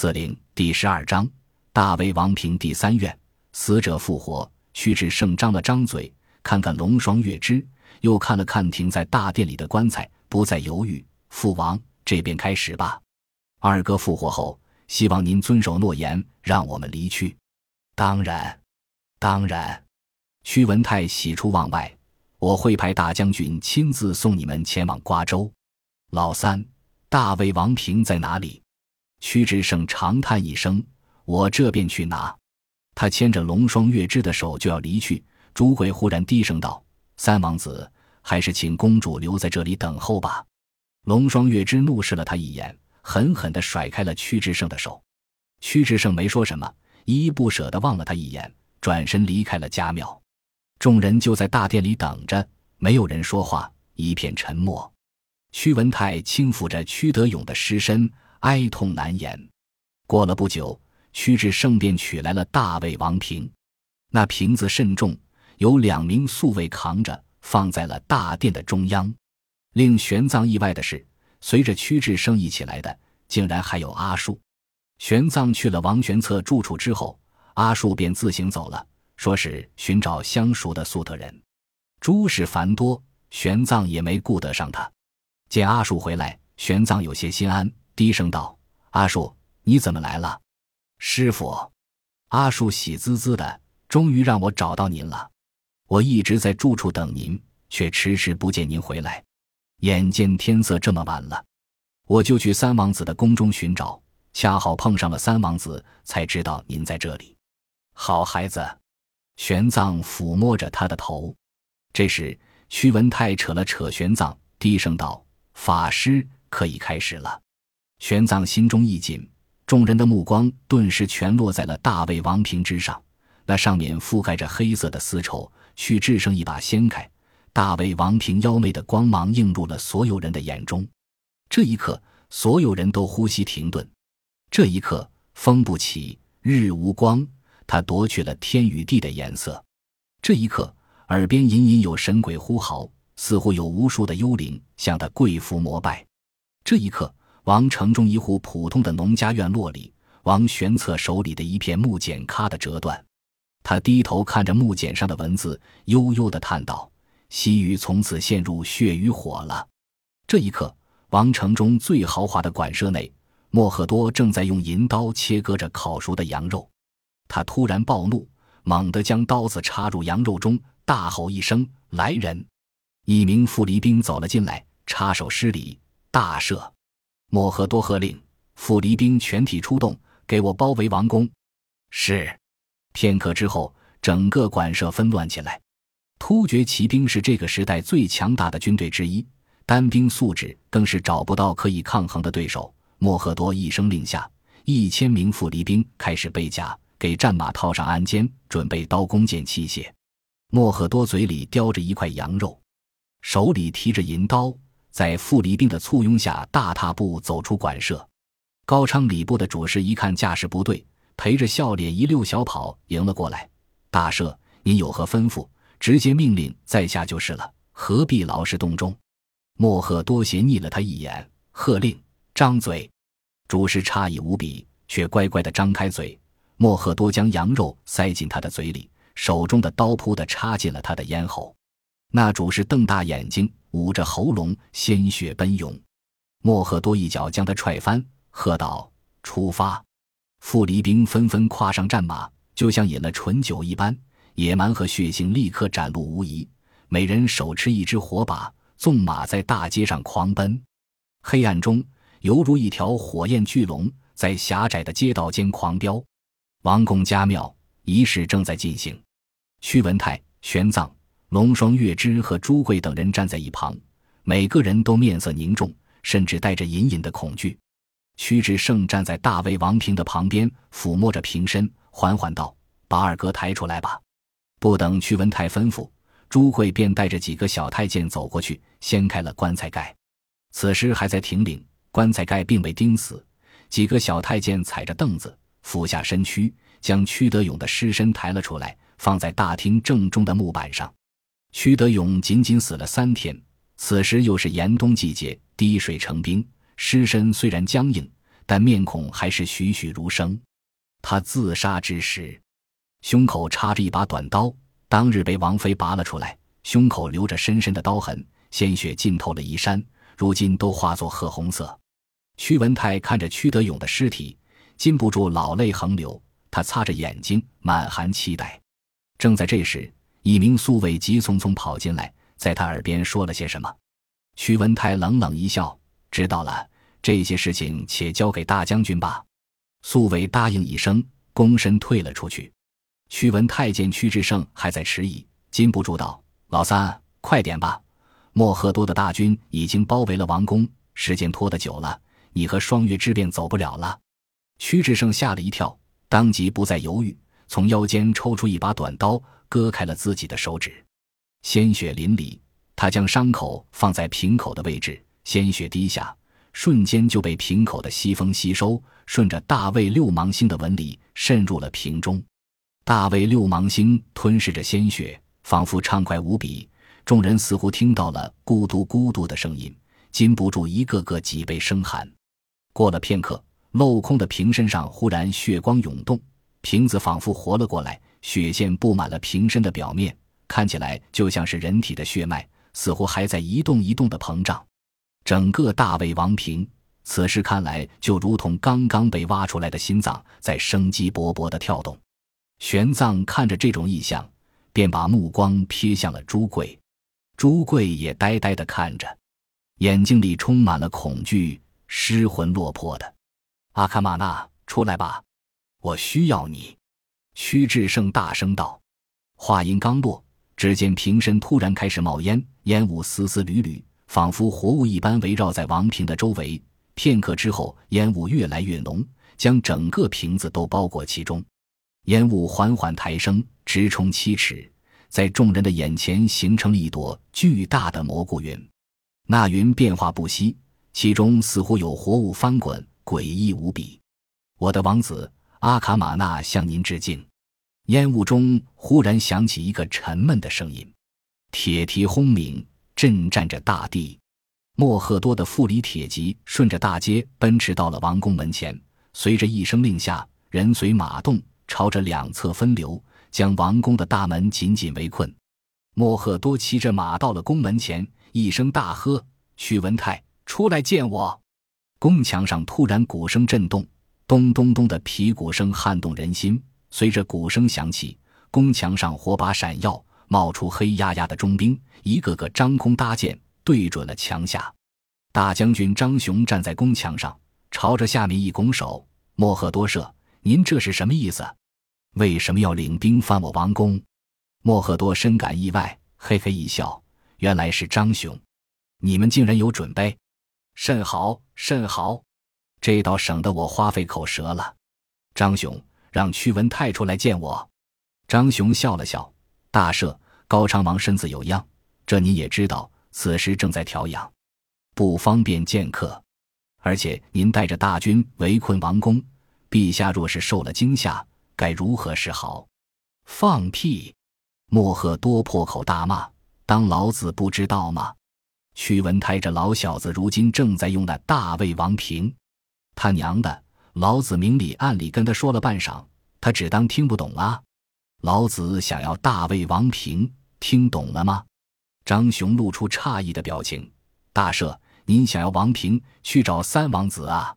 自令第十二章，大魏王平第三院，死者复活。屈志胜张了张嘴，看看龙双月之，又看了看停在大殿里的棺材，不再犹豫。父王，这便开始吧。二哥复活后，希望您遵守诺言，让我们离去。当然，当然。屈文泰喜出望外，我会派大将军亲自送你们前往瓜州。老三，大魏王平在哪里？屈志胜长叹一声：“我这便去拿。”他牵着龙双月枝的手就要离去，朱贵忽然低声道：“三王子，还是请公主留在这里等候吧。”龙双月枝怒视了他一眼，狠狠地甩开了屈志胜的手。屈志胜没说什么，依依不舍地望了他一眼，转身离开了家庙。众人就在大殿里等着，没有人说话，一片沉默。屈文泰轻抚着屈德勇的尸身。哀痛难言。过了不久，屈志胜便取来了大魏王瓶。那瓶子甚重，有两名宿卫扛着，放在了大殿的中央。令玄奘意外的是，随着屈志胜一起来的，竟然还有阿术。玄奘去了王玄策住处之后，阿术便自行走了，说是寻找相熟的粟特人。诸事繁多，玄奘也没顾得上他。见阿术回来，玄奘有些心安。低声道：“阿树，你怎么来了？”师傅，阿树喜滋滋的，终于让我找到您了。我一直在住处等您，却迟迟不见您回来。眼见天色这么晚了，我就去三王子的宫中寻找，恰好碰上了三王子，才知道您在这里。好孩子，玄奘抚摸着他的头。这时，屈文泰扯了扯玄奘，低声道：“法师可以开始了。”玄奘心中一紧，众人的目光顿时全落在了大魏王瓶之上。那上面覆盖着黑色的丝绸，去制胜一把掀开，大魏王瓶妖媚的光芒映入了所有人的眼中。这一刻，所有人都呼吸停顿。这一刻，风不起，日无光，他夺去了天与地的颜色。这一刻，耳边隐隐有神鬼呼号，似乎有无数的幽灵向他跪伏膜拜。这一刻。王城中一户普通的农家院落里，王玄策手里的一片木简咔的折断，他低头看着木简上的文字，悠悠的叹道：“西域从此陷入血与火了。”这一刻，王城中最豪华的馆舍内，莫赫多正在用银刀切割着烤熟的羊肉。他突然暴怒，猛地将刀子插入羊肉中，大吼一声：“来人！”一名傅离兵走了进来，插手施礼：“大赦。”莫赫多喝令，傅离兵全体出动，给我包围王宫。是。片刻之后，整个馆舍纷乱起来。突厥骑兵是这个时代最强大的军队之一，单兵素质更是找不到可以抗衡的对手。莫赫多一声令下，一千名傅离兵开始备甲，给战马套上鞍鞯，准备刀弓箭器械。莫赫多嘴里叼着一块羊肉，手里提着银刀。在傅离兵的簇拥下，大踏步走出馆舍。高昌礼部的主事一看架势不对，陪着笑脸一溜小跑迎了过来。大赦，您有何吩咐？直接命令在下就是了，何必劳师动众？莫赫多斜睨了他一眼，喝令张嘴。主事诧异无比，却乖乖的张开嘴。莫赫多将羊肉塞进他的嘴里，手中的刀扑的插进了他的咽喉。那主事瞪大眼睛。捂着喉咙，鲜血奔涌。莫赫多一脚将他踹翻，喝道：“出发！”傅离兵纷纷跨上战马，就像饮了醇酒一般，野蛮和血性立刻展露无遗。每人手持一支火把，纵马在大街上狂奔。黑暗中，犹如一条火焰巨龙在狭窄的街道间狂飙。王宫家庙仪式正在进行。屈文泰、玄奘。龙双、月枝和朱贵等人站在一旁，每个人都面色凝重，甚至带着隐隐的恐惧。屈志胜站在大魏王平的旁边，抚摸着平身，缓缓道：“把二哥抬出来吧。”不等屈文泰吩咐，朱贵便带着几个小太监走过去，掀开了棺材盖。此时还在挺领，棺材盖并未钉死。几个小太监踩着凳子，俯下身躯，将屈德勇的尸身抬了出来，放在大厅正中的木板上。屈德勇仅仅死了三天，此时又是严冬季节，滴水成冰。尸身虽然僵硬，但面孔还是栩栩如生。他自杀之时，胸口插着一把短刀，当日被王妃拔了出来，胸口留着深深的刀痕，鲜血浸透了衣衫，如今都化作褐红色。屈文泰看着屈德勇的尸体，禁不住老泪横流。他擦着眼睛，满含期待。正在这时，一名宿卫急匆匆跑进来，在他耳边说了些什么。屈文泰冷冷一笑：“知道了，这些事情且交给大将军吧。”宿卫答应一声，躬身退了出去。屈文泰见屈志胜还在迟疑，禁不住道：“老三，快点吧！莫赫多的大军已经包围了王宫，时间拖得久了，你和双月之便走不了了。”屈志胜吓了一跳。当即不再犹豫，从腰间抽出一把短刀，割开了自己的手指，鲜血淋漓。他将伤口放在瓶口的位置，鲜血滴下，瞬间就被瓶口的西风吸收，顺着大卫六芒星的纹理渗入了瓶中。大卫六芒星吞噬着鲜血，仿佛畅快无比。众人似乎听到了咕嘟咕嘟的声音，禁不住一个个脊背生寒。过了片刻。镂空的瓶身上忽然血光涌动，瓶子仿佛活了过来，血线布满了瓶身的表面，看起来就像是人体的血脉，似乎还在一动一动的膨胀。整个大胃王瓶此时看来就如同刚刚被挖出来的心脏，在生机勃勃的跳动。玄奘看着这种异象，便把目光瞥向了朱贵，朱贵也呆呆地看着，眼睛里充满了恐惧，失魂落魄的。阿卡玛纳，出来吧，我需要你。”屈志胜大声道。话音刚落，只见瓶身突然开始冒烟，烟雾丝丝缕缕，仿佛活物一般围绕在王瓶的周围。片刻之后，烟雾越来越浓，将整个瓶子都包裹其中。烟雾缓缓抬升，直冲七尺，在众人的眼前形成了一朵巨大的蘑菇云。那云变化不息，其中似乎有活物翻滚。诡异无比，我的王子阿卡玛纳向您致敬。烟雾中忽然响起一个沉闷的声音，铁蹄轰鸣，震颤着大地。莫赫多的富里铁骑顺着大街奔驰到了王宫门前，随着一声令下，人随马动，朝着两侧分流，将王宫的大门紧紧围困。莫赫多骑着马到了宫门前，一声大喝：“屈文泰，出来见我！”宫墙上突然鼓声震动，咚咚咚的皮鼓声撼动人心。随着鼓声响起，宫墙上火把闪耀，冒出黑压压的中兵，一个个张弓搭箭，对准了墙下。大将军张雄站在宫墙上，朝着下面一拱手：“莫赫多舍，您这是什么意思？为什么要领兵犯我王宫？”莫赫多深感意外，嘿嘿一笑：“原来是张雄，你们竟然有准备。”甚好，甚好，这倒省得我花费口舌了。张雄，让屈文泰出来见我。张雄笑了笑：“大赦，高昌王身子有恙，这您也知道，此时正在调养，不方便见客。而且您带着大军围困王宫，陛下若是受了惊吓，该如何是好？”放屁！莫赫多破口大骂：“当老子不知道吗？”屈文泰这老小子如今正在用那大魏王瓶，他娘的！老子明里暗里跟他说了半晌，他只当听不懂啊！老子想要大魏王平，听懂了吗？张雄露出诧异的表情。大赦，您想要王平，去找三王子啊！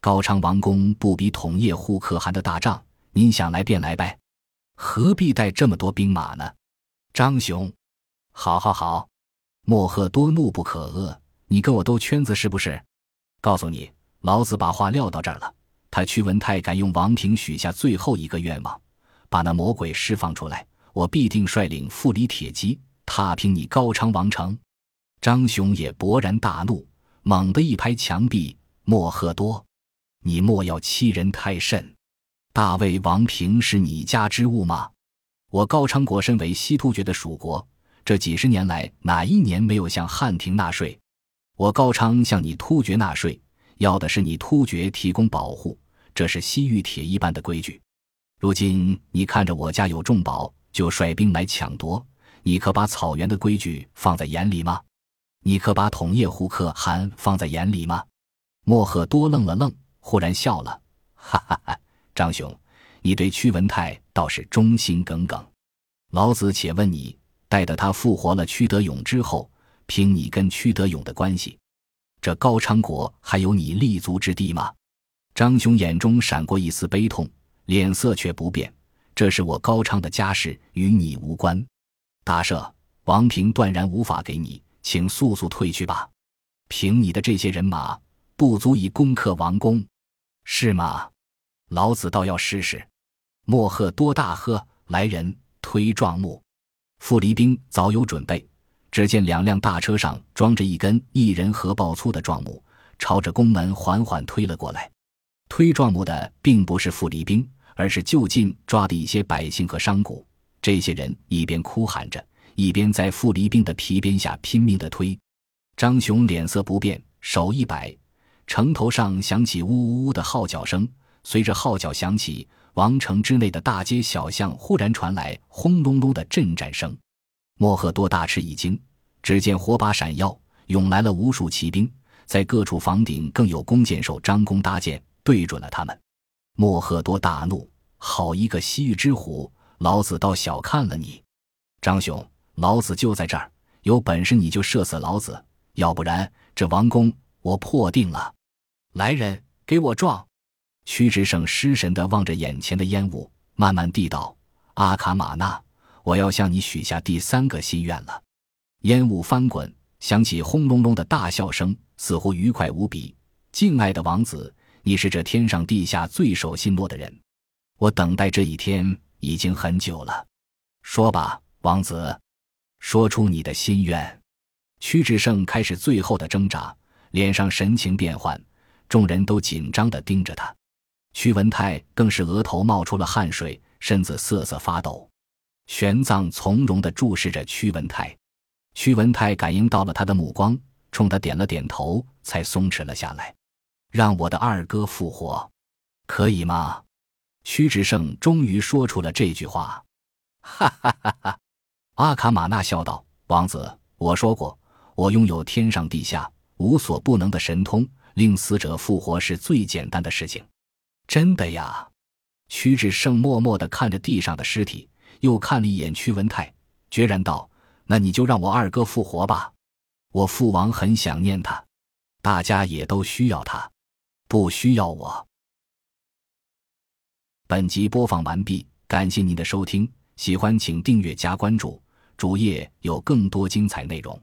高昌王宫不比统叶护可汗的大帐，您想来便来呗，何必带这么多兵马呢？张雄，好好好。莫赫多怒不可遏，你跟我兜圈子是不是？告诉你，老子把话撂到这儿了。他屈文泰敢用王平许下最后一个愿望，把那魔鬼释放出来，我必定率领富里铁骑踏平你高昌王城。张雄也勃然大怒，猛地一拍墙壁：“莫赫多，你莫要欺人太甚！大魏王平是你家之物吗？我高昌国身为西突厥的属国。”这几十年来，哪一年没有向汉庭纳税？我高昌向你突厥纳税，要的是你突厥提供保护，这是西域铁一般的规矩。如今你看着我家有重宝，就率兵来抢夺，你可把草原的规矩放在眼里吗？你可把统叶胡可汗放在眼里吗？莫赫多愣了愣，忽然笑了，哈哈哈！张兄，你对屈文泰倒是忠心耿耿。老子且问你，待得他复活了屈德勇之后，凭你跟屈德勇的关系，这高昌国还有你立足之地吗？张兄眼中闪过一丝悲痛，脸色却不变。这是我高昌的家事，与你无关。大赦，王平断然无法给你，请速速退去吧。凭你的这些人马，不足以攻克王宫，是吗？老子倒要试试。莫贺多大喝来人，推撞木。傅离兵早有准备，只见两辆大车上装着一根一人合抱粗的壮木，朝着宫门缓缓推了过来。推壮木的并不是傅离兵，而是就近抓的一些百姓和商贾。这些人一边哭喊着，一边在傅离兵的皮鞭下拼命地推。张雄脸色不变，手一摆，城头上响起呜呜呜的号角声。随着号角响起，王城之内的大街小巷忽然传来轰隆隆的震战声。莫赫多大吃一惊，只见火把闪耀，涌来了无数骑兵，在各处房顶更有弓箭手张弓搭箭，对准了他们。莫赫多大怒：“好一个西域之虎，老子倒小看了你！张雄，老子就在这儿，有本事你就射死老子，要不然这王宫我破定了！来人，给我撞！”屈直胜失神地望着眼前的烟雾，慢慢地道：“阿卡玛纳，我要向你许下第三个心愿了。”烟雾翻滚，响起轰隆隆的大笑声，似乎愉快无比。敬爱的王子，你是这天上地下最守信诺的人，我等待这一天已经很久了。说吧，王子，说出你的心愿。屈志胜开始最后的挣扎，脸上神情变幻，众人都紧张地盯着他。屈文泰更是额头冒出了汗水，身子瑟瑟发抖。玄奘从容地注视着屈文泰，屈文泰感应到了他的目光，冲他点了点头，才松弛了下来。让我的二哥复活，可以吗？屈直胜终于说出了这句话。哈哈哈哈！阿卡玛纳笑道：“王子，我说过，我拥有天上地下无所不能的神通，令死者复活是最简单的事情。”真的呀，屈志胜默默地看着地上的尸体，又看了一眼屈文泰，决然道：“那你就让我二哥复活吧，我父王很想念他，大家也都需要他，不需要我。”本集播放完毕，感谢您的收听，喜欢请订阅加关注，主页有更多精彩内容。